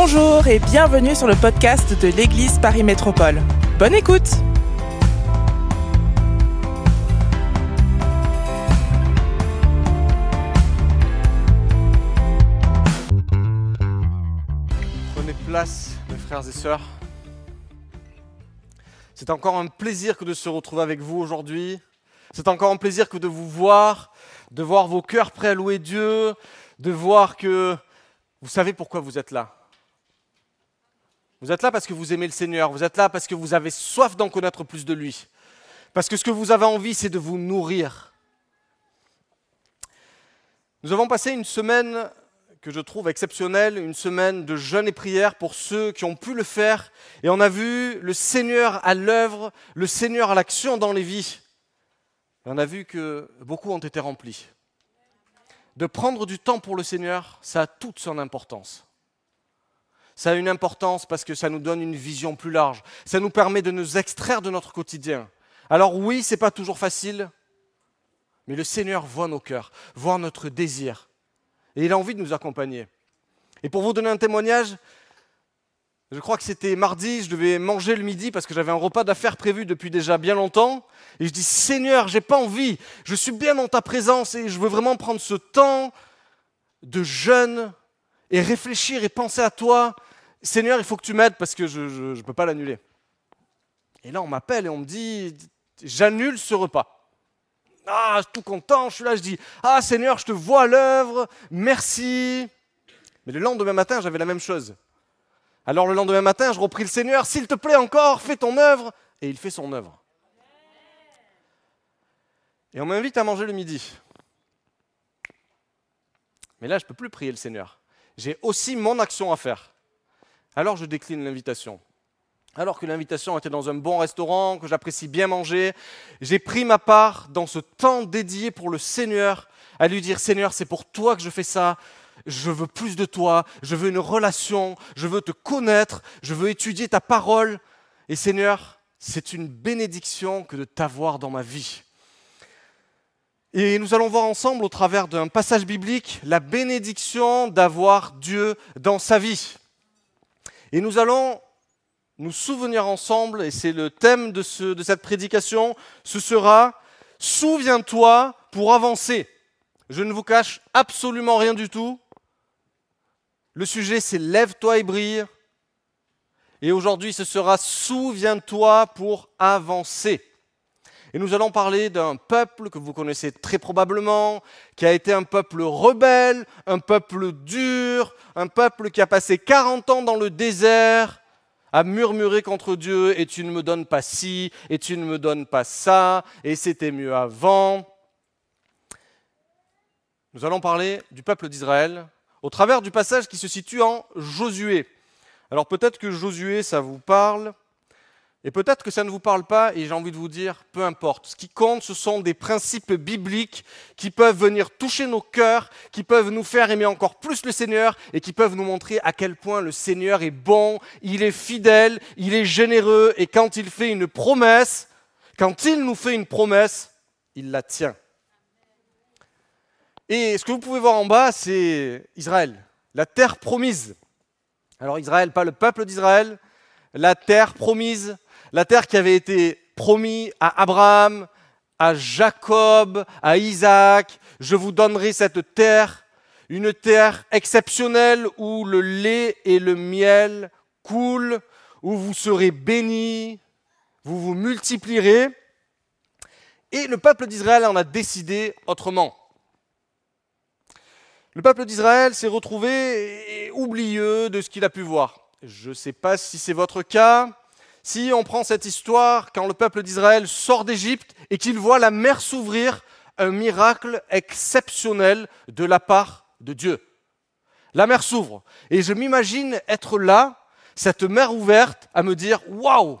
Bonjour et bienvenue sur le podcast de l'Église Paris Métropole. Bonne écoute Prenez place, mes frères et sœurs. C'est encore un plaisir que de se retrouver avec vous aujourd'hui. C'est encore un plaisir que de vous voir, de voir vos cœurs prêts à louer Dieu, de voir que vous savez pourquoi vous êtes là. Vous êtes là parce que vous aimez le Seigneur, vous êtes là parce que vous avez soif d'en connaître plus de lui. Parce que ce que vous avez envie, c'est de vous nourrir. Nous avons passé une semaine que je trouve exceptionnelle, une semaine de jeûne et prière pour ceux qui ont pu le faire. Et on a vu le Seigneur à l'œuvre, le Seigneur à l'action dans les vies. On a vu que beaucoup ont été remplis. De prendre du temps pour le Seigneur, ça a toute son importance. Ça a une importance parce que ça nous donne une vision plus large. Ça nous permet de nous extraire de notre quotidien. Alors oui, c'est pas toujours facile, mais le Seigneur voit nos cœurs, voit notre désir. Et il a envie de nous accompagner. Et pour vous donner un témoignage, je crois que c'était mardi, je devais manger le midi parce que j'avais un repas d'affaires prévu depuis déjà bien longtemps. Et je dis, Seigneur, j'ai pas envie, je suis bien dans ta présence et je veux vraiment prendre ce temps de jeûne et réfléchir et penser à toi. Seigneur, il faut que tu m'aides parce que je ne peux pas l'annuler. Et là, on m'appelle et on me dit, j'annule ce repas. Ah, je suis tout content, je suis là, je dis, ah Seigneur, je te vois à l'œuvre, merci. Mais le lendemain matin, j'avais la même chose. Alors le lendemain matin, je repris le Seigneur, s'il te plaît encore, fais ton œuvre. Et il fait son œuvre. Et on m'invite à manger le midi. Mais là, je ne peux plus prier le Seigneur. J'ai aussi mon action à faire. Alors je décline l'invitation. Alors que l'invitation était dans un bon restaurant, que j'apprécie bien manger, j'ai pris ma part dans ce temps dédié pour le Seigneur, à lui dire Seigneur, c'est pour toi que je fais ça, je veux plus de toi, je veux une relation, je veux te connaître, je veux étudier ta parole. Et Seigneur, c'est une bénédiction que de t'avoir dans ma vie. Et nous allons voir ensemble, au travers d'un passage biblique, la bénédiction d'avoir Dieu dans sa vie. Et nous allons nous souvenir ensemble, et c'est le thème de, de cette prédication, ce sera Souviens-toi pour avancer. Je ne vous cache absolument rien du tout. Le sujet, c'est Lève-toi et brille. Et aujourd'hui, ce sera Souviens-toi pour avancer. Et nous allons parler d'un peuple que vous connaissez très probablement, qui a été un peuple rebelle, un peuple dur, un peuple qui a passé 40 ans dans le désert à murmurer contre Dieu, et tu ne me donnes pas ci, et tu ne me donnes pas ça, et c'était mieux avant. Nous allons parler du peuple d'Israël au travers du passage qui se situe en Josué. Alors peut-être que Josué, ça vous parle, et peut-être que ça ne vous parle pas, et j'ai envie de vous dire, peu importe. Ce qui compte, ce sont des principes bibliques qui peuvent venir toucher nos cœurs, qui peuvent nous faire aimer encore plus le Seigneur, et qui peuvent nous montrer à quel point le Seigneur est bon, il est fidèle, il est généreux, et quand il fait une promesse, quand il nous fait une promesse, il la tient. Et ce que vous pouvez voir en bas, c'est Israël, la terre promise. Alors Israël, pas le peuple d'Israël, la terre promise, la terre qui avait été promise à Abraham, à Jacob, à Isaac. Je vous donnerai cette terre, une terre exceptionnelle où le lait et le miel coulent, où vous serez bénis, vous vous multiplierez. Et le peuple d'Israël en a décidé autrement. Le peuple d'Israël s'est retrouvé oublieux de ce qu'il a pu voir. Je ne sais pas si c'est votre cas. Si on prend cette histoire, quand le peuple d'Israël sort d'Égypte et qu'il voit la mer s'ouvrir, un miracle exceptionnel de la part de Dieu. La mer s'ouvre. Et je m'imagine être là, cette mer ouverte, à me dire Waouh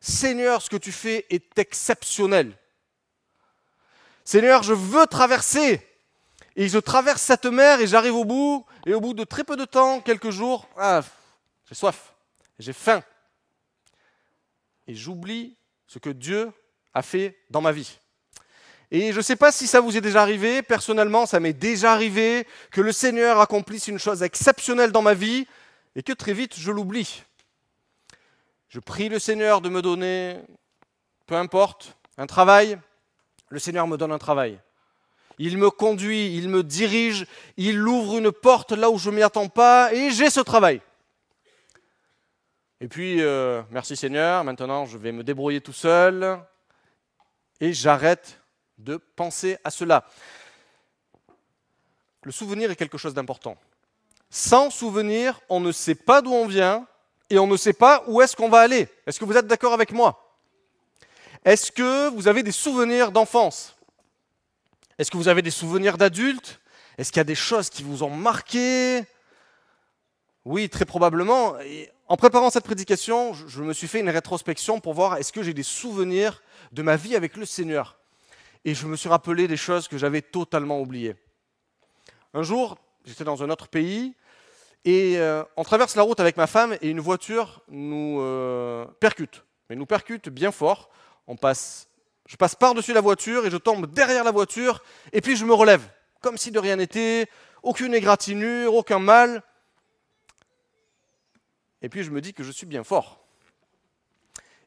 Seigneur, ce que tu fais est exceptionnel. Seigneur, je veux traverser. Et je traverse cette mer et j'arrive au bout. Et au bout de très peu de temps, quelques jours, ah, j'ai soif, j'ai faim. Et j'oublie ce que Dieu a fait dans ma vie. Et je ne sais pas si ça vous est déjà arrivé, personnellement ça m'est déjà arrivé que le Seigneur accomplisse une chose exceptionnelle dans ma vie, et que très vite je l'oublie. Je prie le Seigneur de me donner, peu importe, un travail. Le Seigneur me donne un travail. Il me conduit, il me dirige, il ouvre une porte là où je ne m'y attends pas et j'ai ce travail. Et puis, euh, merci Seigneur, maintenant je vais me débrouiller tout seul et j'arrête de penser à cela. Le souvenir est quelque chose d'important. Sans souvenir, on ne sait pas d'où on vient et on ne sait pas où est-ce qu'on va aller. Est-ce que vous êtes d'accord avec moi? Est-ce que vous avez des souvenirs d'enfance? Est-ce que vous avez des souvenirs d'adultes? Est-ce qu'il y a des choses qui vous ont marqué? Oui, très probablement. En préparant cette prédication, je me suis fait une rétrospection pour voir est-ce que j'ai des souvenirs de ma vie avec le Seigneur. Et je me suis rappelé des choses que j'avais totalement oubliées. Un jour, j'étais dans un autre pays et euh, on traverse la route avec ma femme et une voiture nous euh, percute. Mais nous percute bien fort. On passe, je passe par-dessus la voiture et je tombe derrière la voiture et puis je me relève, comme si de rien n'était, aucune égratignure, aucun mal. Et puis je me dis que je suis bien fort.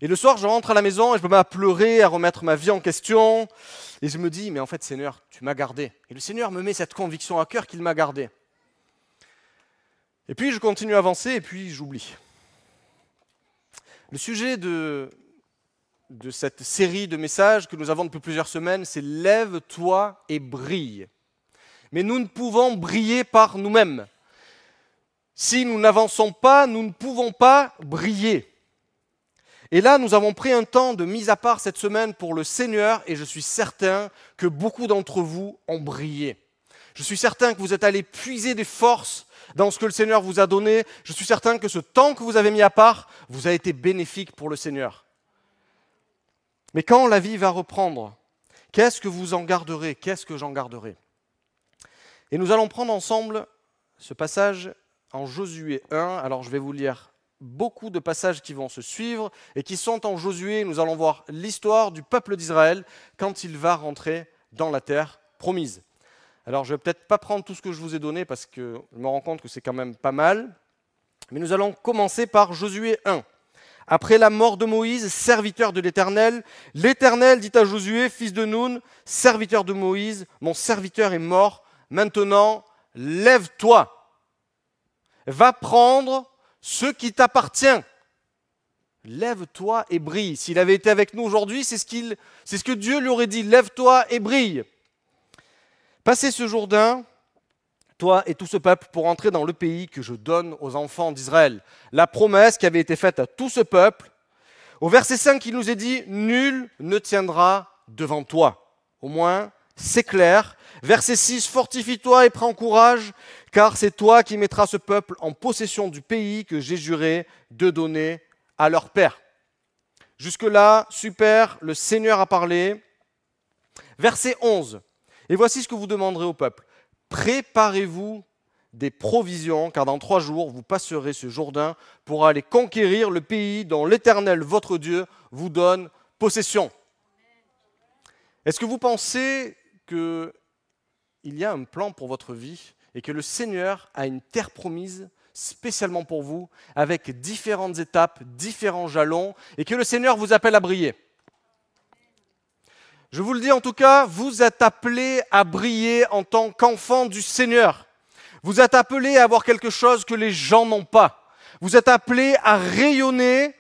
Et le soir, je rentre à la maison et je me mets à pleurer, à remettre ma vie en question. Et je me dis, mais en fait, Seigneur, tu m'as gardé. Et le Seigneur me met cette conviction à cœur qu'il m'a gardé. Et puis, je continue à avancer et puis j'oublie. Le sujet de, de cette série de messages que nous avons depuis plusieurs semaines, c'est Lève-toi et brille. Mais nous ne pouvons briller par nous-mêmes. Si nous n'avançons pas, nous ne pouvons pas briller. Et là, nous avons pris un temps de mise à part cette semaine pour le Seigneur et je suis certain que beaucoup d'entre vous ont brillé. Je suis certain que vous êtes allés puiser des forces dans ce que le Seigneur vous a donné. Je suis certain que ce temps que vous avez mis à part vous a été bénéfique pour le Seigneur. Mais quand la vie va reprendre, qu'est-ce que vous en garderez? Qu'est-ce que j'en garderai? Et nous allons prendre ensemble ce passage en Josué 1. Alors je vais vous lire beaucoup de passages qui vont se suivre et qui sont en Josué. Nous allons voir l'histoire du peuple d'Israël quand il va rentrer dans la terre promise. Alors je vais peut-être pas prendre tout ce que je vous ai donné parce que je me rends compte que c'est quand même pas mal. Mais nous allons commencer par Josué 1. Après la mort de Moïse, serviteur de l'Éternel, l'Éternel dit à Josué, fils de Nun, serviteur de Moïse, mon serviteur est mort, maintenant lève-toi, va prendre ce qui t'appartient. Lève-toi et brille. S'il avait été avec nous aujourd'hui, c'est ce, que Dieu lui aurait dit. Lève-toi et brille. Passez ce Jourdain, toi et tout ce peuple, pour entrer dans le pays que je donne aux enfants d'Israël. La promesse qui avait été faite à tout ce peuple. Au verset 5, il nous est dit, Nul ne tiendra devant toi. Au moins, c'est clair. Verset 6, Fortifie-toi et prends courage, car c'est toi qui mettras ce peuple en possession du pays que j'ai juré de donner à leur père. Jusque-là, super, le Seigneur a parlé. Verset 11, et voici ce que vous demanderez au peuple. Préparez-vous des provisions, car dans trois jours, vous passerez ce Jourdain pour aller conquérir le pays dont l'Éternel, votre Dieu, vous donne possession. Est-ce que vous pensez qu'il y a un plan pour votre vie et que le Seigneur a une terre promise spécialement pour vous, avec différentes étapes, différents jalons, et que le Seigneur vous appelle à briller. Je vous le dis en tout cas, vous êtes appelés à briller en tant qu'enfant du Seigneur. Vous êtes appelés à avoir quelque chose que les gens n'ont pas. Vous êtes appelés à rayonner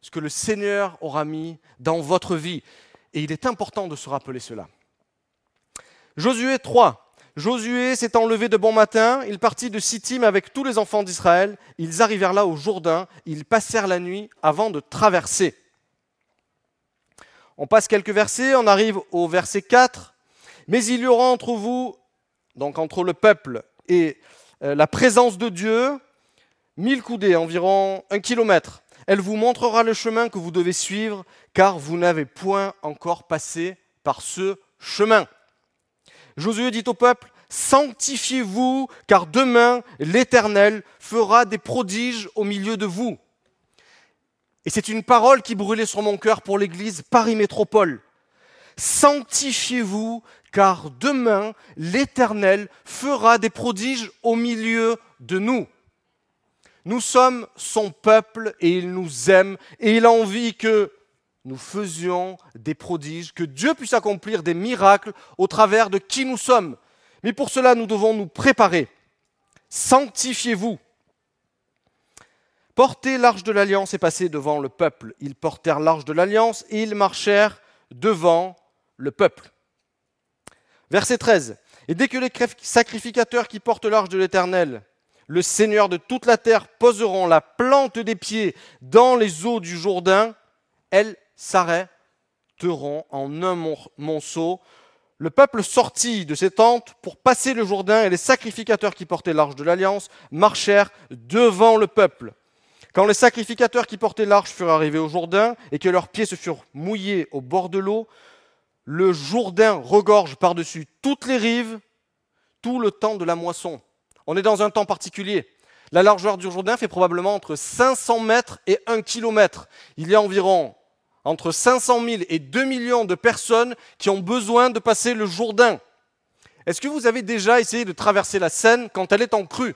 ce que le Seigneur aura mis dans votre vie. Et il est important de se rappeler cela. Josué 3. Josué s'étant levé de bon matin, il partit de Sittim avec tous les enfants d'Israël. Ils arrivèrent là au Jourdain, ils passèrent la nuit avant de traverser. On passe quelques versets, on arrive au verset 4. Mais il y aura entre vous, donc entre le peuple et euh, la présence de Dieu, mille coudées, environ un kilomètre. Elle vous montrera le chemin que vous devez suivre, car vous n'avez point encore passé par ce chemin. Josué dit au peuple, Sanctifiez-vous, car demain l'Éternel fera des prodiges au milieu de vous. Et c'est une parole qui brûlait sur mon cœur pour l'Église Paris Métropole. Sanctifiez-vous, car demain l'Éternel fera des prodiges au milieu de nous. Nous sommes son peuple et il nous aime et il a envie que nous faisions des prodiges, que Dieu puisse accomplir des miracles au travers de qui nous sommes. Mais pour cela, nous devons nous préparer. Sanctifiez-vous. Portez l'arche de l'alliance et passez devant le peuple. Ils portèrent l'arche de l'alliance et ils marchèrent devant le peuple. Verset 13. Et dès que les sacrificateurs qui portent l'arche de l'Éternel, le Seigneur de toute la terre, poseront la plante des pieds dans les eaux du Jourdain, s'arrêteront en un monceau. Le peuple sortit de ses tentes pour passer le Jourdain et les sacrificateurs qui portaient l'arche de l'Alliance marchèrent devant le peuple. Quand les sacrificateurs qui portaient l'arche furent arrivés au Jourdain et que leurs pieds se furent mouillés au bord de l'eau, le Jourdain regorge par-dessus toutes les rives tout le temps de la moisson. On est dans un temps particulier. La largeur du Jourdain fait probablement entre 500 mètres et 1 km. Il y a environ entre 500 000 et 2 millions de personnes qui ont besoin de passer le Jourdain. Est-ce que vous avez déjà essayé de traverser la Seine quand elle est en crue?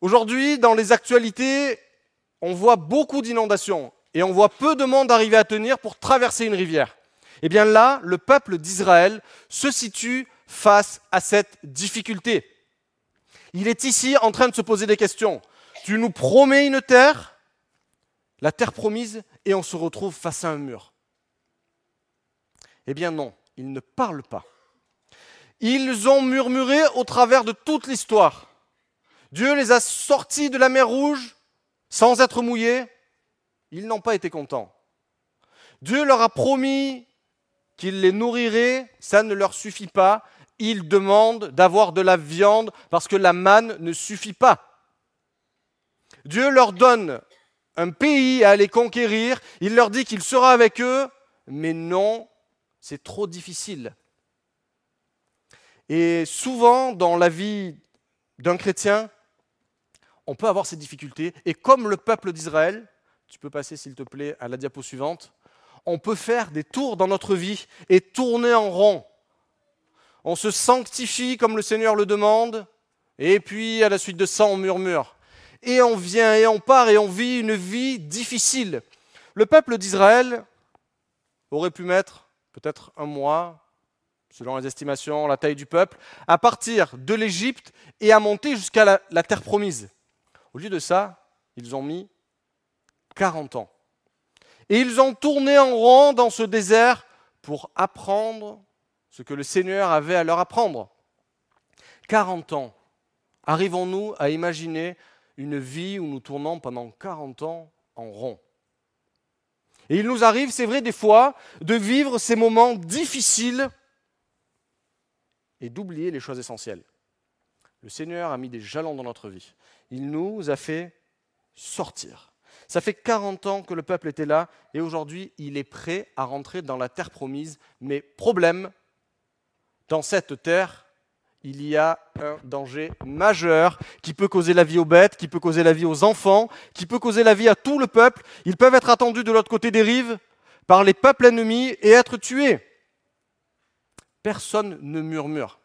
Aujourd'hui, dans les actualités, on voit beaucoup d'inondations et on voit peu de monde arriver à tenir pour traverser une rivière. Eh bien là, le peuple d'Israël se situe face à cette difficulté. Il est ici en train de se poser des questions. Tu nous promets une terre, la terre promise, et on se retrouve face à un mur. Eh bien non, ils ne parlent pas. Ils ont murmuré au travers de toute l'histoire. Dieu les a sortis de la mer Rouge sans être mouillés, ils n'ont pas été contents. Dieu leur a promis qu'il les nourrirait, ça ne leur suffit pas. Ils demandent d'avoir de la viande parce que la manne ne suffit pas. Dieu leur donne un pays à aller conquérir, il leur dit qu'il sera avec eux, mais non, c'est trop difficile. Et souvent dans la vie d'un chrétien, on peut avoir ces difficultés, et comme le peuple d'Israël, tu peux passer, s'il te plaît, à la diapo suivante. On peut faire des tours dans notre vie et tourner en rond. On se sanctifie comme le Seigneur le demande, et puis à la suite de ça, on murmure. Et on vient et on part et on vit une vie difficile. Le peuple d'Israël aurait pu mettre peut-être un mois, selon les estimations, la taille du peuple, à partir de l'Égypte et à monter jusqu'à la, terre promise. Au lieu de ça, ils ont mis 40 ans. Et ils ont tourné en rond dans ce désert pour apprendre ce que le Seigneur avait à leur apprendre. 40 ans. Arrivons-nous à imaginer une vie où nous tournons pendant 40 ans en rond Et il nous arrive, c'est vrai, des fois, de vivre ces moments difficiles et d'oublier les choses essentielles. Le Seigneur a mis des jalons dans notre vie. Il nous a fait sortir. Ça fait 40 ans que le peuple était là et aujourd'hui il est prêt à rentrer dans la terre promise. Mais problème, dans cette terre, il y a un danger majeur qui peut causer la vie aux bêtes, qui peut causer la vie aux enfants, qui peut causer la vie à tout le peuple. Ils peuvent être attendus de l'autre côté des rives par les peuples ennemis et être tués. Personne ne murmure.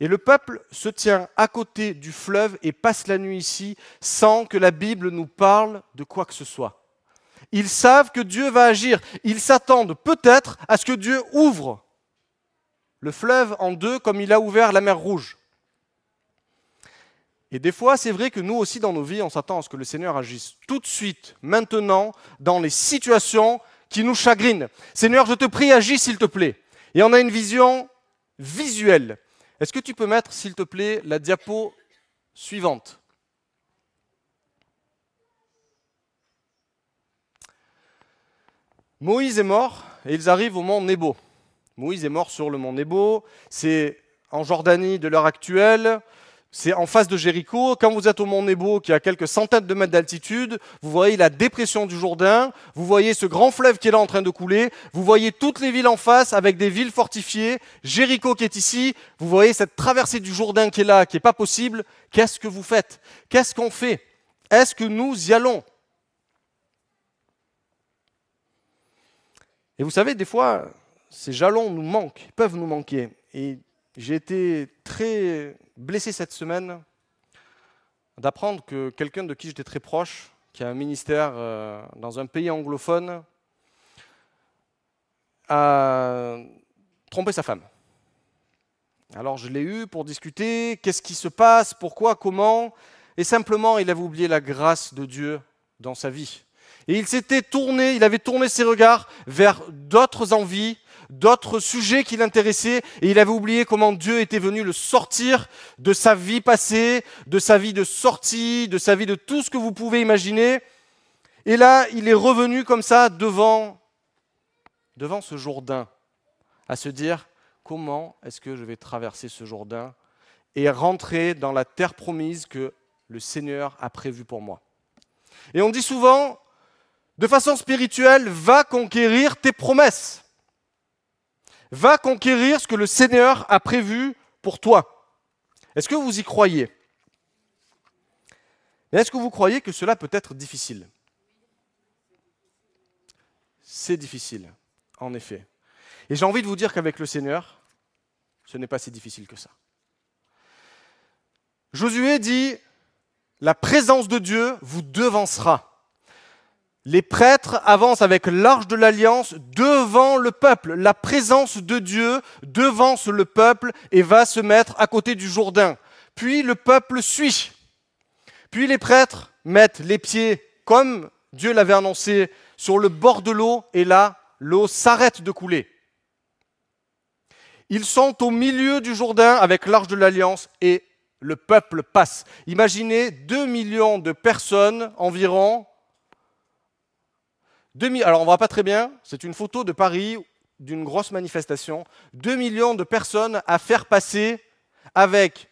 Et le peuple se tient à côté du fleuve et passe la nuit ici sans que la Bible nous parle de quoi que ce soit. Ils savent que Dieu va agir. Ils s'attendent peut-être à ce que Dieu ouvre le fleuve en deux comme il a ouvert la mer Rouge. Et des fois, c'est vrai que nous aussi dans nos vies, on s'attend à ce que le Seigneur agisse tout de suite, maintenant, dans les situations qui nous chagrinent. Seigneur, je te prie, agis s'il te plaît. Et on a une vision visuelle. Est-ce que tu peux mettre, s'il te plaît, la diapo suivante? Moïse est mort et ils arrivent au mont Nebo. Moïse est mort sur le mont Nebo. C'est en Jordanie de l'heure actuelle. C'est en face de Jéricho. Quand vous êtes au mont Nebo, qui a quelques centaines de mètres d'altitude, vous voyez la dépression du Jourdain, vous voyez ce grand fleuve qui est là en train de couler, vous voyez toutes les villes en face avec des villes fortifiées, Jéricho qui est ici, vous voyez cette traversée du Jourdain qui est là, qui n'est pas possible. Qu'est-ce que vous faites? Qu'est-ce qu'on fait? Est-ce que nous y allons? Et vous savez, des fois, ces jalons nous manquent, peuvent nous manquer. Et j'ai été très blessé cette semaine d'apprendre que quelqu'un de qui j'étais très proche, qui a un ministère euh, dans un pays anglophone, a trompé sa femme. Alors je l'ai eu pour discuter, qu'est-ce qui se passe, pourquoi, comment, et simplement il avait oublié la grâce de Dieu dans sa vie. Et il s'était tourné, il avait tourné ses regards vers d'autres envies, d'autres sujets qui l'intéressaient, et il avait oublié comment Dieu était venu le sortir de sa vie passée, de sa vie de sortie, de sa vie de tout ce que vous pouvez imaginer. Et là, il est revenu comme ça devant, devant ce Jourdain, à se dire, comment est-ce que je vais traverser ce Jourdain et rentrer dans la terre promise que le Seigneur a prévue pour moi. Et on dit souvent, de façon spirituelle, va conquérir tes promesses. Va conquérir ce que le Seigneur a prévu pour toi. Est-ce que vous y croyez? Est-ce que vous croyez que cela peut être difficile? C'est difficile, en effet. Et j'ai envie de vous dire qu'avec le Seigneur, ce n'est pas si difficile que ça. Josué dit, la présence de Dieu vous devancera les prêtres avancent avec l'arche de l'alliance devant le peuple. La présence de Dieu devance le peuple et va se mettre à côté du Jourdain. Puis le peuple suit. Puis les prêtres mettent les pieds, comme Dieu l'avait annoncé, sur le bord de l'eau et là, l'eau s'arrête de couler. Ils sont au milieu du Jourdain avec l'arche de l'alliance et le peuple passe. Imaginez 2 millions de personnes environ alors on ne voit pas très bien, c'est une photo de Paris d'une grosse manifestation. 2 millions de personnes à faire passer avec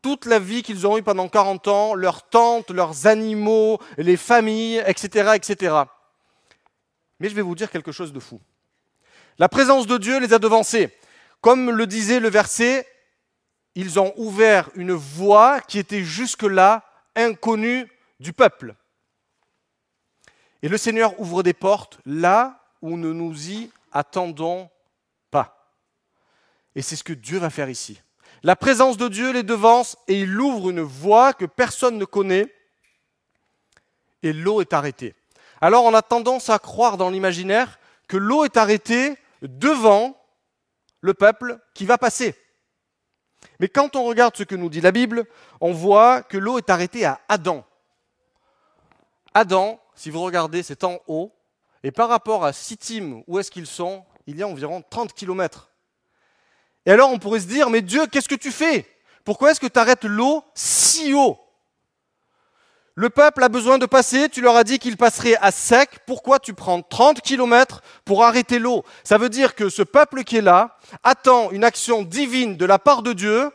toute la vie qu'ils ont eue pendant 40 ans, leurs tentes, leurs animaux, les familles, etc., etc. Mais je vais vous dire quelque chose de fou. La présence de Dieu les a devancés. Comme le disait le verset, ils ont ouvert une voie qui était jusque-là inconnue du peuple. Et le Seigneur ouvre des portes là où nous ne nous y attendons pas. Et c'est ce que Dieu va faire ici. La présence de Dieu les devance et il ouvre une voie que personne ne connaît et l'eau est arrêtée. Alors on a tendance à croire dans l'imaginaire que l'eau est arrêtée devant le peuple qui va passer. Mais quand on regarde ce que nous dit la Bible, on voit que l'eau est arrêtée à Adam. Adam si vous regardez, c'est en haut. Et par rapport à Sittim, où est-ce qu'ils sont Il y a environ 30 km. Et alors on pourrait se dire, mais Dieu, qu'est-ce que tu fais? Pourquoi est-ce que tu arrêtes l'eau si haut? Le peuple a besoin de passer, tu leur as dit qu'ils passeraient à sec, pourquoi tu prends 30 km pour arrêter l'eau? Ça veut dire que ce peuple qui est là attend une action divine de la part de Dieu.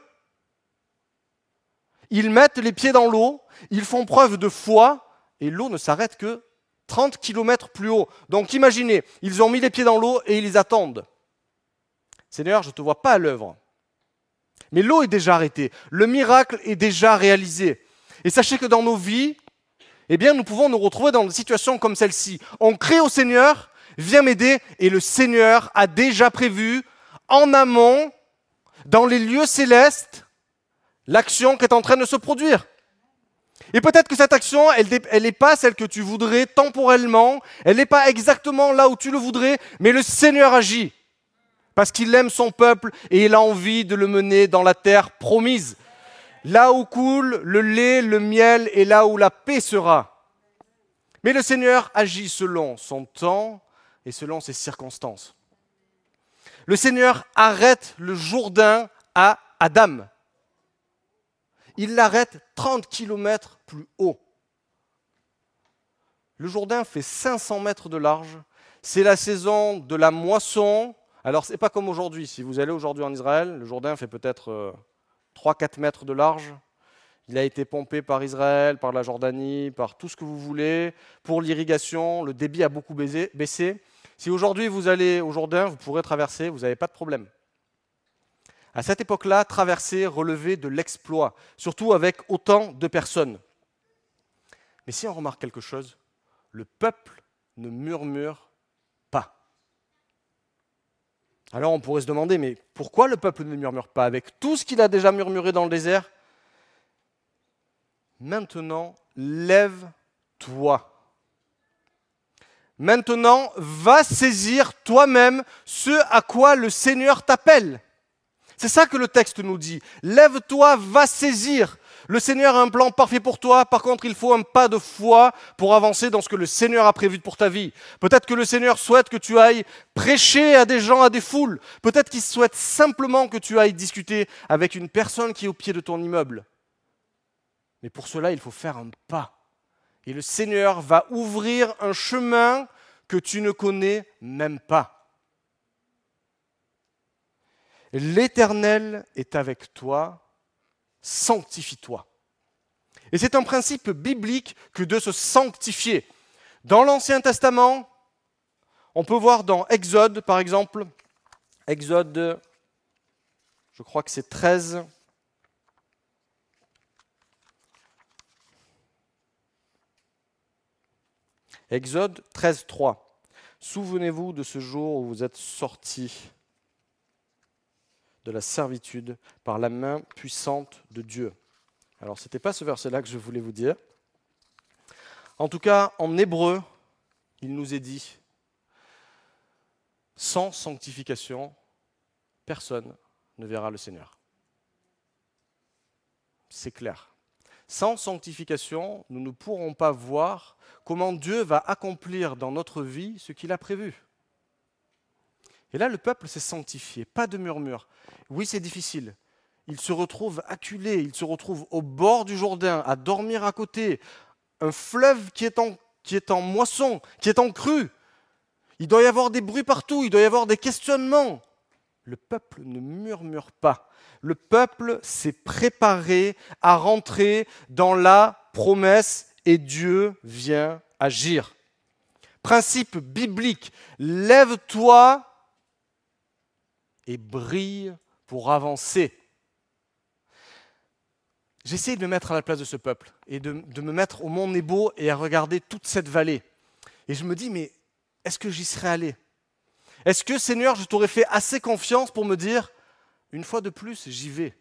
Ils mettent les pieds dans l'eau, ils font preuve de foi, et l'eau ne s'arrête que 30 km plus haut. Donc imaginez, ils ont mis les pieds dans l'eau et ils attendent. Seigneur, je ne te vois pas à l'œuvre. Mais l'eau est déjà arrêtée, le miracle est déjà réalisé. Et sachez que dans nos vies, eh bien, nous pouvons nous retrouver dans des situations comme celle-ci. On crie au Seigneur, viens m'aider, et le Seigneur a déjà prévu en amont, dans les lieux célestes, l'action qui est en train de se produire. Et peut-être que cette action, elle n'est pas celle que tu voudrais temporellement, elle n'est pas exactement là où tu le voudrais, mais le Seigneur agit. Parce qu'il aime son peuple et il a envie de le mener dans la terre promise. Là où coule le lait, le miel et là où la paix sera. Mais le Seigneur agit selon son temps et selon ses circonstances. Le Seigneur arrête le Jourdain à Adam il l'arrête 30 km plus haut. Le Jourdain fait 500 mètres de large. C'est la saison de la moisson. Alors, ce n'est pas comme aujourd'hui. Si vous allez aujourd'hui en Israël, le Jourdain fait peut-être 3-4 euh, mètres de large. Il a été pompé par Israël, par la Jordanie, par tout ce que vous voulez. Pour l'irrigation, le débit a beaucoup baissé. Si aujourd'hui vous allez au Jourdain, vous pourrez traverser, vous n'avez pas de problème à cette époque-là, traverser relevait de l'exploit, surtout avec autant de personnes. Mais si on remarque quelque chose, le peuple ne murmure pas. Alors on pourrait se demander, mais pourquoi le peuple ne murmure pas avec tout ce qu'il a déjà murmuré dans le désert? Maintenant, lève-toi. Maintenant, va saisir toi-même ce à quoi le Seigneur t'appelle. C'est ça que le texte nous dit. Lève-toi, va saisir. Le Seigneur a un plan parfait pour toi. Par contre, il faut un pas de foi pour avancer dans ce que le Seigneur a prévu pour ta vie. Peut-être que le Seigneur souhaite que tu ailles prêcher à des gens, à des foules. Peut-être qu'il souhaite simplement que tu ailles discuter avec une personne qui est au pied de ton immeuble. Mais pour cela, il faut faire un pas. Et le Seigneur va ouvrir un chemin que tu ne connais même pas. L'Éternel est avec toi, sanctifie-toi. Et c'est un principe biblique que de se sanctifier. Dans l'Ancien Testament, on peut voir dans Exode, par exemple, Exode, je crois que c'est 13, Exode 13, 3. Souvenez-vous de ce jour où vous êtes sortis de la servitude par la main puissante de Dieu. Alors, ce n'était pas ce verset-là que je voulais vous dire. En tout cas, en hébreu, il nous est dit, sans sanctification, personne ne verra le Seigneur. C'est clair. Sans sanctification, nous ne pourrons pas voir comment Dieu va accomplir dans notre vie ce qu'il a prévu. Et là, le peuple s'est sanctifié, pas de murmure. Oui, c'est difficile. Il se retrouve acculé, il se retrouve au bord du Jourdain, à dormir à côté, un fleuve qui est en, qui est en moisson, qui est en crue. Il doit y avoir des bruits partout, il doit y avoir des questionnements. Le peuple ne murmure pas. Le peuple s'est préparé à rentrer dans la promesse et Dieu vient agir. Principe biblique, lève-toi et brille pour avancer. J'essaie de me mettre à la place de ce peuple et de, me mettre au mont Nebo et à regarder toute cette vallée. Et je me dis, mais est-ce que j'y serais allé? Est-ce que, Seigneur, je t'aurais fait assez confiance pour me dire, une fois de plus, j'y vais?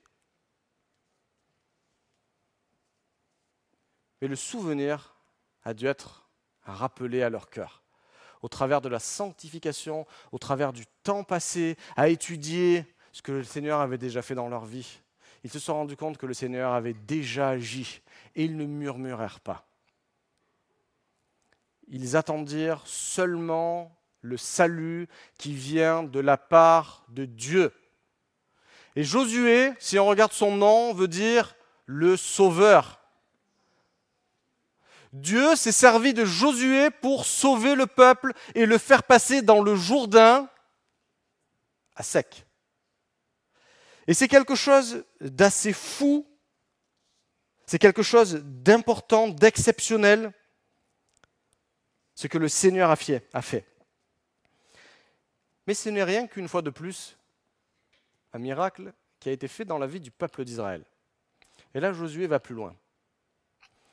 Mais le souvenir a dû être rappelé à leur cœur au travers de la sanctification, au travers du temps passé à étudier ce que le Seigneur avait déjà fait dans leur vie. Ils se sont rendus compte que le Seigneur avait déjà agi et ils ne murmurèrent pas. Ils attendirent seulement le salut qui vient de la part de Dieu. Et Josué, si on regarde son nom, veut dire le sauveur. Dieu s'est servi de Josué pour sauver le peuple et le faire passer dans le Jourdain à sec. Et c'est quelque chose d'assez fou, c'est quelque chose d'important, d'exceptionnel, ce que le Seigneur a fait. Mais ce n'est rien qu'une fois de plus un miracle qui a été fait dans la vie du peuple d'Israël. Et là, Josué va plus loin.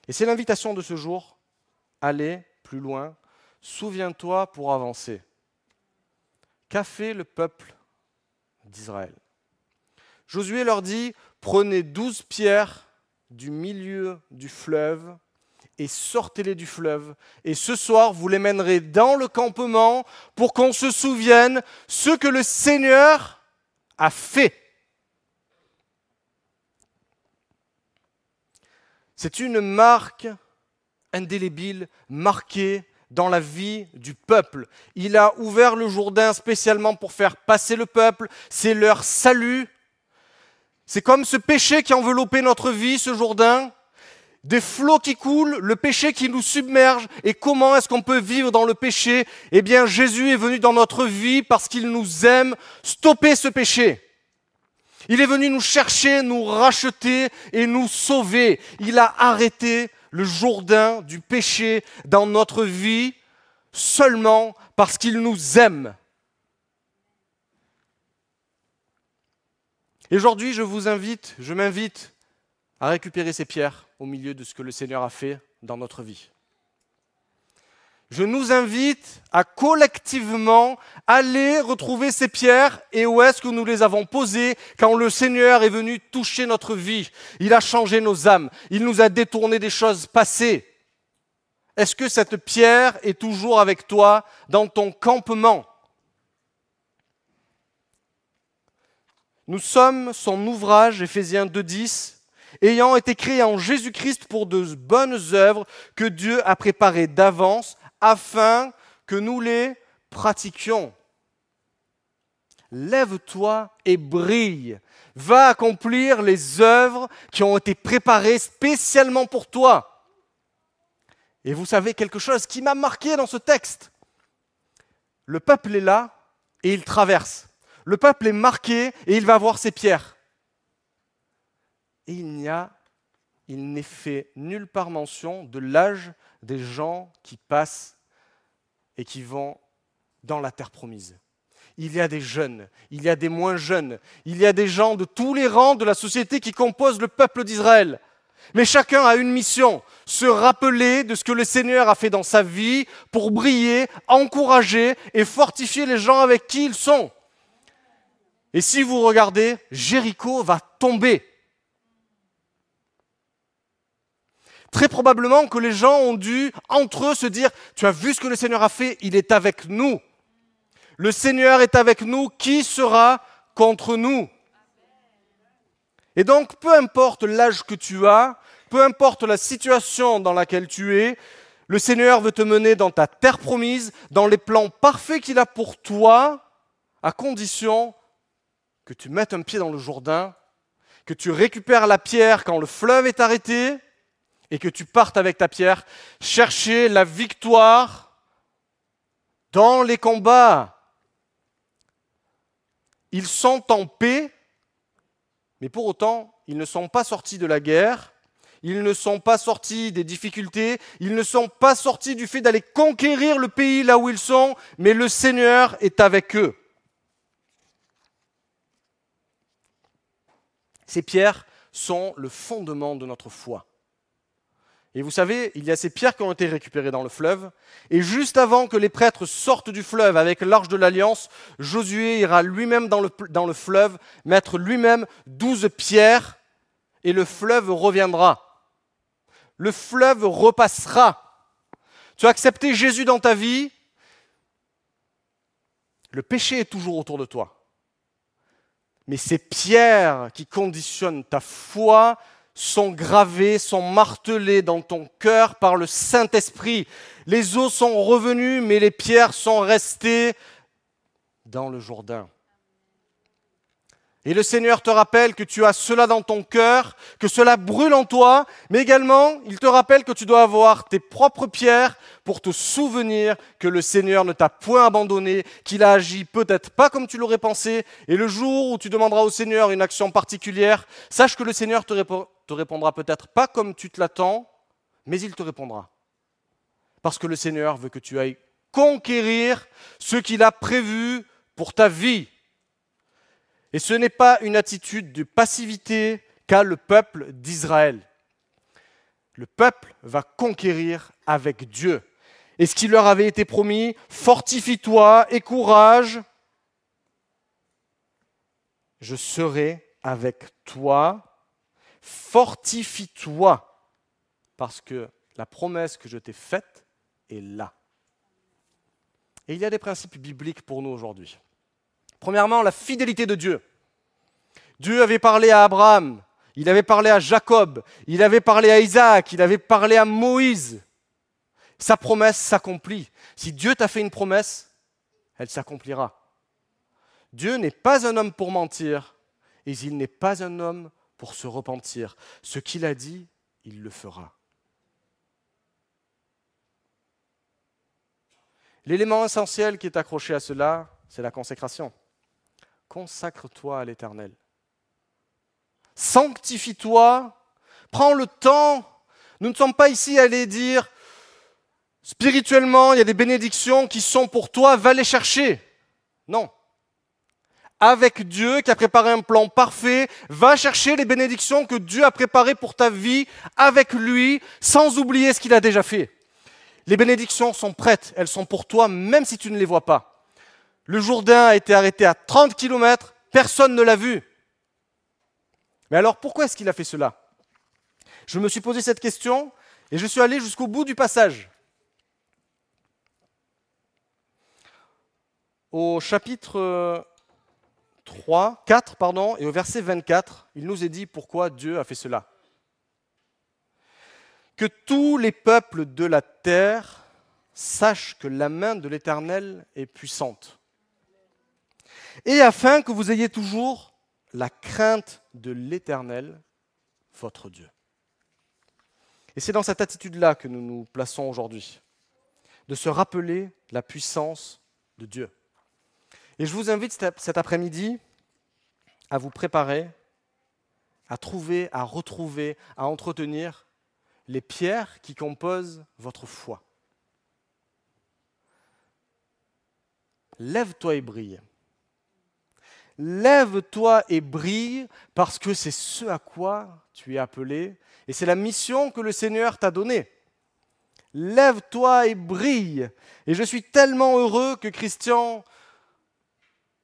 Et c'est l'invitation de ce jour, allez plus loin, souviens-toi pour avancer. Qu'a fait le peuple d'Israël? Josué leur dit, prenez douze pierres du milieu du fleuve et sortez-les du fleuve. Et ce soir, vous les mènerez dans le campement pour qu'on se souvienne ce que le Seigneur a fait. C'est une marque indélébile, marquée dans la vie du peuple. Il a ouvert le Jourdain spécialement pour faire passer le peuple. C'est leur salut. C'est comme ce péché qui enveloppait notre vie, ce Jourdain. Des flots qui coulent, le péché qui nous submerge. Et comment est-ce qu'on peut vivre dans le péché? Eh bien, Jésus est venu dans notre vie parce qu'il nous aime stopper ce péché. Il est venu nous chercher, nous racheter et nous sauver. Il a arrêté le Jourdain du péché dans notre vie seulement parce qu'il nous aime. Et aujourd'hui, je vous invite, je m'invite à récupérer ces pierres au milieu de ce que le Seigneur a fait dans notre vie. Je nous invite à collectivement aller retrouver ces pierres et où est-ce que nous les avons posées quand le Seigneur est venu toucher notre vie. Il a changé nos âmes, il nous a détourné des choses passées. Est-ce que cette pierre est toujours avec toi dans ton campement? Nous sommes son ouvrage, Éphésiens 2.10, ayant été créés en Jésus-Christ pour de bonnes œuvres que Dieu a préparées d'avance afin que nous les pratiquions. Lève-toi et brille. Va accomplir les œuvres qui ont été préparées spécialement pour toi. Et vous savez quelque chose qui m'a marqué dans ce texte. Le peuple est là et il traverse. Le peuple est marqué et il va voir ses pierres. Il n'y a, il n'est fait nulle part mention de l'âge des gens qui passent et qui vont dans la terre promise. Il y a des jeunes, il y a des moins jeunes, il y a des gens de tous les rangs de la société qui composent le peuple d'Israël. Mais chacun a une mission, se rappeler de ce que le Seigneur a fait dans sa vie pour briller, encourager et fortifier les gens avec qui ils sont. Et si vous regardez, Jéricho va tomber. Très probablement que les gens ont dû, entre eux, se dire, tu as vu ce que le Seigneur a fait, il est avec nous. Le Seigneur est avec nous, qui sera contre nous? Et donc, peu importe l'âge que tu as, peu importe la situation dans laquelle tu es, le Seigneur veut te mener dans ta terre promise, dans les plans parfaits qu'il a pour toi, à condition que tu mettes un pied dans le Jourdain, que tu récupères la pierre quand le fleuve est arrêté, et que tu partes avec ta pierre chercher la victoire dans les combats. Ils sont en paix, mais pour autant, ils ne sont pas sortis de la guerre, ils ne sont pas sortis des difficultés, ils ne sont pas sortis du fait d'aller conquérir le pays là où ils sont, mais le Seigneur est avec eux. Ces pierres sont le fondement de notre foi. Et vous savez, il y a ces pierres qui ont été récupérées dans le fleuve. Et juste avant que les prêtres sortent du fleuve avec l'arche de l'alliance, Josué ira lui-même dans le, fleuve, mettre lui-même douze pierres, et le fleuve reviendra. Le fleuve repassera. Tu as accepté Jésus dans ta vie, le péché est toujours autour de toi. Mais ces pierres qui conditionnent ta foi sont gravés, sont martelés dans ton cœur par le Saint-Esprit. Les eaux sont revenues, mais les pierres sont restées dans le Jourdain. Et le Seigneur te rappelle que tu as cela dans ton cœur, que cela brûle en toi, mais également il te rappelle que tu dois avoir tes propres pierres pour te souvenir que le Seigneur ne t'a point abandonné, qu'il a agi peut-être pas comme tu l'aurais pensé, et le jour où tu demanderas au Seigneur une action particulière, sache que le Seigneur te, te répondra peut-être pas comme tu te l'attends, mais il te répondra. Parce que le Seigneur veut que tu ailles conquérir ce qu'il a prévu pour ta vie. Et ce n'est pas une attitude de passivité qu'a le peuple d'Israël. Le peuple va conquérir avec Dieu. Et ce qui leur avait été promis, fortifie-toi et courage, je serai avec toi, fortifie-toi, parce que la promesse que je t'ai faite est là. Et il y a des principes bibliques pour nous aujourd'hui. Premièrement, la fidélité de Dieu. Dieu avait parlé à Abraham, il avait parlé à Jacob, il avait parlé à Isaac, il avait parlé à Moïse. Sa promesse s'accomplit. Si Dieu t'a fait une promesse, elle s'accomplira. Dieu n'est pas un homme pour mentir, et il n'est pas un homme pour se repentir. Ce qu'il a dit, il le fera. L'élément essentiel qui est accroché à cela, c'est la consécration consacre-toi à l'Éternel. Sanctifie-toi, prends le temps. Nous ne sommes pas ici à aller dire, spirituellement, il y a des bénédictions qui sont pour toi, va les chercher. Non. Avec Dieu qui a préparé un plan parfait, va chercher les bénédictions que Dieu a préparées pour ta vie avec lui, sans oublier ce qu'il a déjà fait. Les bénédictions sont prêtes, elles sont pour toi, même si tu ne les vois pas. Le Jourdain a été arrêté à 30 km, personne ne l'a vu. Mais alors pourquoi est-ce qu'il a fait cela? Je me suis posé cette question et je suis allé jusqu'au bout du passage. Au chapitre 3, 4 pardon, et au verset 24, il nous est dit pourquoi Dieu a fait cela. Que tous les peuples de la terre sachent que la main de l'Éternel est puissante. Et afin que vous ayez toujours la crainte de l'Éternel, votre Dieu. Et c'est dans cette attitude-là que nous nous plaçons aujourd'hui, de se rappeler la puissance de Dieu. Et je vous invite cet après-midi à vous préparer, à trouver, à retrouver, à entretenir les pierres qui composent votre foi. Lève-toi et brille. Lève-toi et brille parce que c'est ce à quoi tu es appelé et c'est la mission que le Seigneur t'a donnée. Lève-toi et brille. Et je suis tellement heureux que Christian,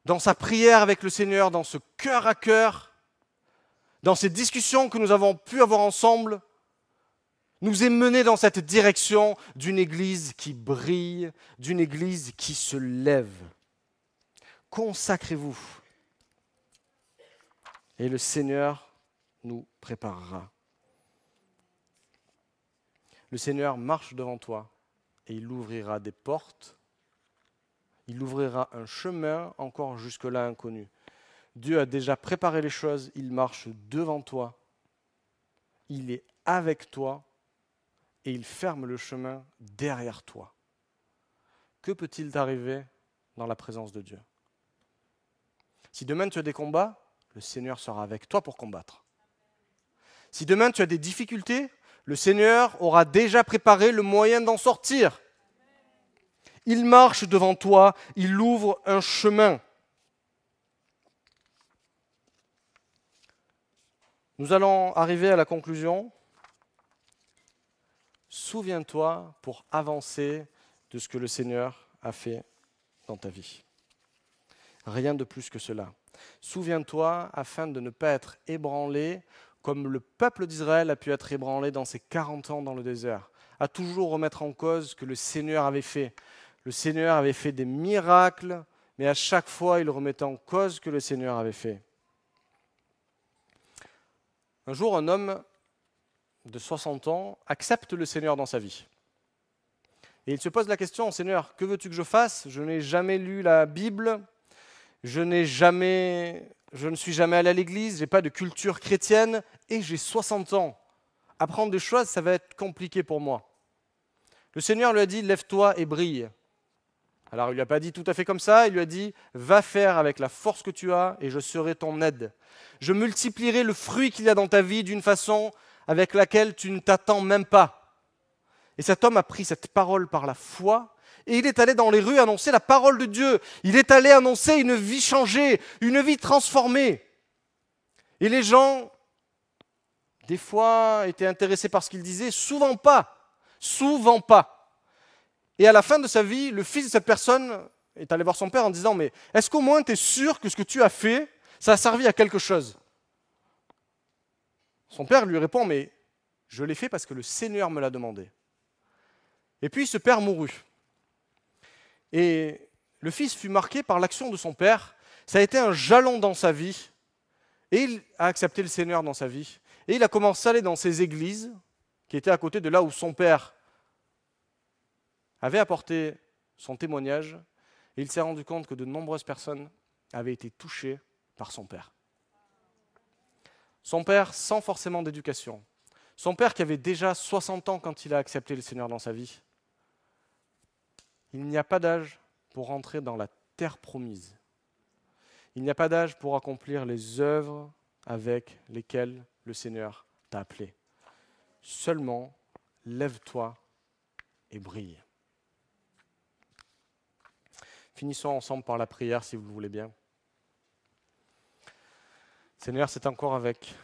dans sa prière avec le Seigneur, dans ce cœur à cœur, dans ces discussions que nous avons pu avoir ensemble, nous ait mené dans cette direction d'une Église qui brille, d'une Église qui se lève. Consacrez-vous et le Seigneur nous préparera. Le Seigneur marche devant toi et il ouvrira des portes, il ouvrira un chemin encore jusque-là inconnu. Dieu a déjà préparé les choses, il marche devant toi, il est avec toi et il ferme le chemin derrière toi. Que peut-il t'arriver dans la présence de Dieu? Si demain tu as des combats, le Seigneur sera avec toi pour combattre. Si demain tu as des difficultés, le Seigneur aura déjà préparé le moyen d'en sortir. Il marche devant toi, il ouvre un chemin. Nous allons arriver à la conclusion. Souviens-toi pour avancer de ce que le Seigneur a fait dans ta vie. Rien de plus que cela. Souviens-toi afin de ne pas être ébranlé comme le peuple d'Israël a pu être ébranlé dans ses 40 ans dans le désert, à toujours remettre en cause ce que le Seigneur avait fait. Le Seigneur avait fait des miracles, mais à chaque fois, il remettait en cause ce que le Seigneur avait fait. Un jour, un homme de 60 ans accepte le Seigneur dans sa vie. Et il se pose la question, Seigneur, que veux-tu que je fasse? Je n'ai jamais lu la Bible, je n'ai jamais, je ne suis jamais allé à l'église, je n'ai pas de culture chrétienne et j'ai 60 ans. Apprendre des choses, ça va être compliqué pour moi. Le Seigneur lui a dit, lève-toi et brille. Alors il lui a pas dit tout à fait comme ça, il lui a dit, va faire avec la force que tu as et je serai ton aide. Je multiplierai le fruit qu'il y a dans ta vie d'une façon avec laquelle tu ne t'attends même pas. Et cet homme a pris cette parole par la foi et il est allé dans les rues annoncer la parole de Dieu. Il est allé annoncer une vie changée, une vie transformée. Et les gens, des fois, étaient intéressés par ce qu'il disait, souvent pas. Souvent pas. Et à la fin de sa vie, le fils de cette personne est allé voir son père en disant, mais est-ce qu'au moins tu es sûr que ce que tu as fait, ça a servi à quelque chose? Son père lui répond, mais je l'ai fait parce que le Seigneur me l'a demandé. Et puis ce père mourut. Et le fils fut marqué par l'action de son père. Ça a été un jalon dans sa vie. Et il a accepté le Seigneur dans sa vie. Et il a commencé à aller dans ces églises qui étaient à côté de là où son père avait apporté son témoignage. Et il s'est rendu compte que de nombreuses personnes avaient été touchées par son père. Son père sans forcément d'éducation. Son père qui avait déjà 60 ans quand il a accepté le Seigneur dans sa vie. Il n'y a pas d'âge pour entrer dans la terre promise. Il n'y a pas d'âge pour accomplir les œuvres avec lesquelles le Seigneur t'a appelé. Seulement, lève-toi et brille. Finissons ensemble par la prière, si vous le voulez bien. Seigneur, c'est encore avec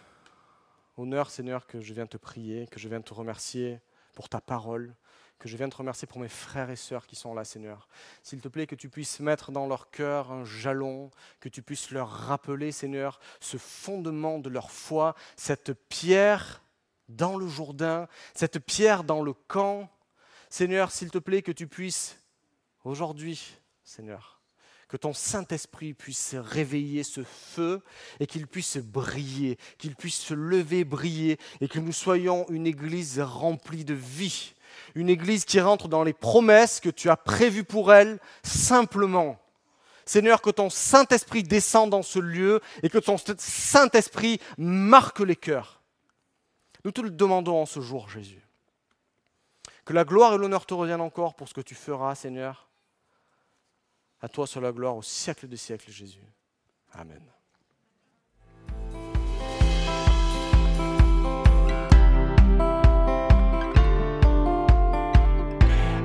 honneur, Seigneur, que je viens te prier, que je viens te remercier pour ta parole, que je viens te remercier pour mes frères et sœurs qui sont là, Seigneur. S'il te plaît, que tu puisses mettre dans leur cœur un jalon, que tu puisses leur rappeler, Seigneur, ce fondement de leur foi, cette pierre dans le Jourdain, cette pierre dans le camp. Seigneur, s'il te plaît, que tu puisses aujourd'hui, Seigneur, que ton Saint-Esprit puisse réveiller ce feu et qu'il puisse briller, qu'il puisse se lever, briller et que nous soyons une église remplie de vie, une église qui rentre dans les promesses que tu as prévues pour elle simplement. Seigneur, que ton Saint-Esprit descende dans ce lieu et que ton Saint-Esprit marque les cœurs. Nous te le demandons en ce jour, Jésus. Que la gloire et l'honneur te reviennent encore pour ce que tu feras, Seigneur. À toi soit la gloire au siècle des siècles, Jésus. Amen.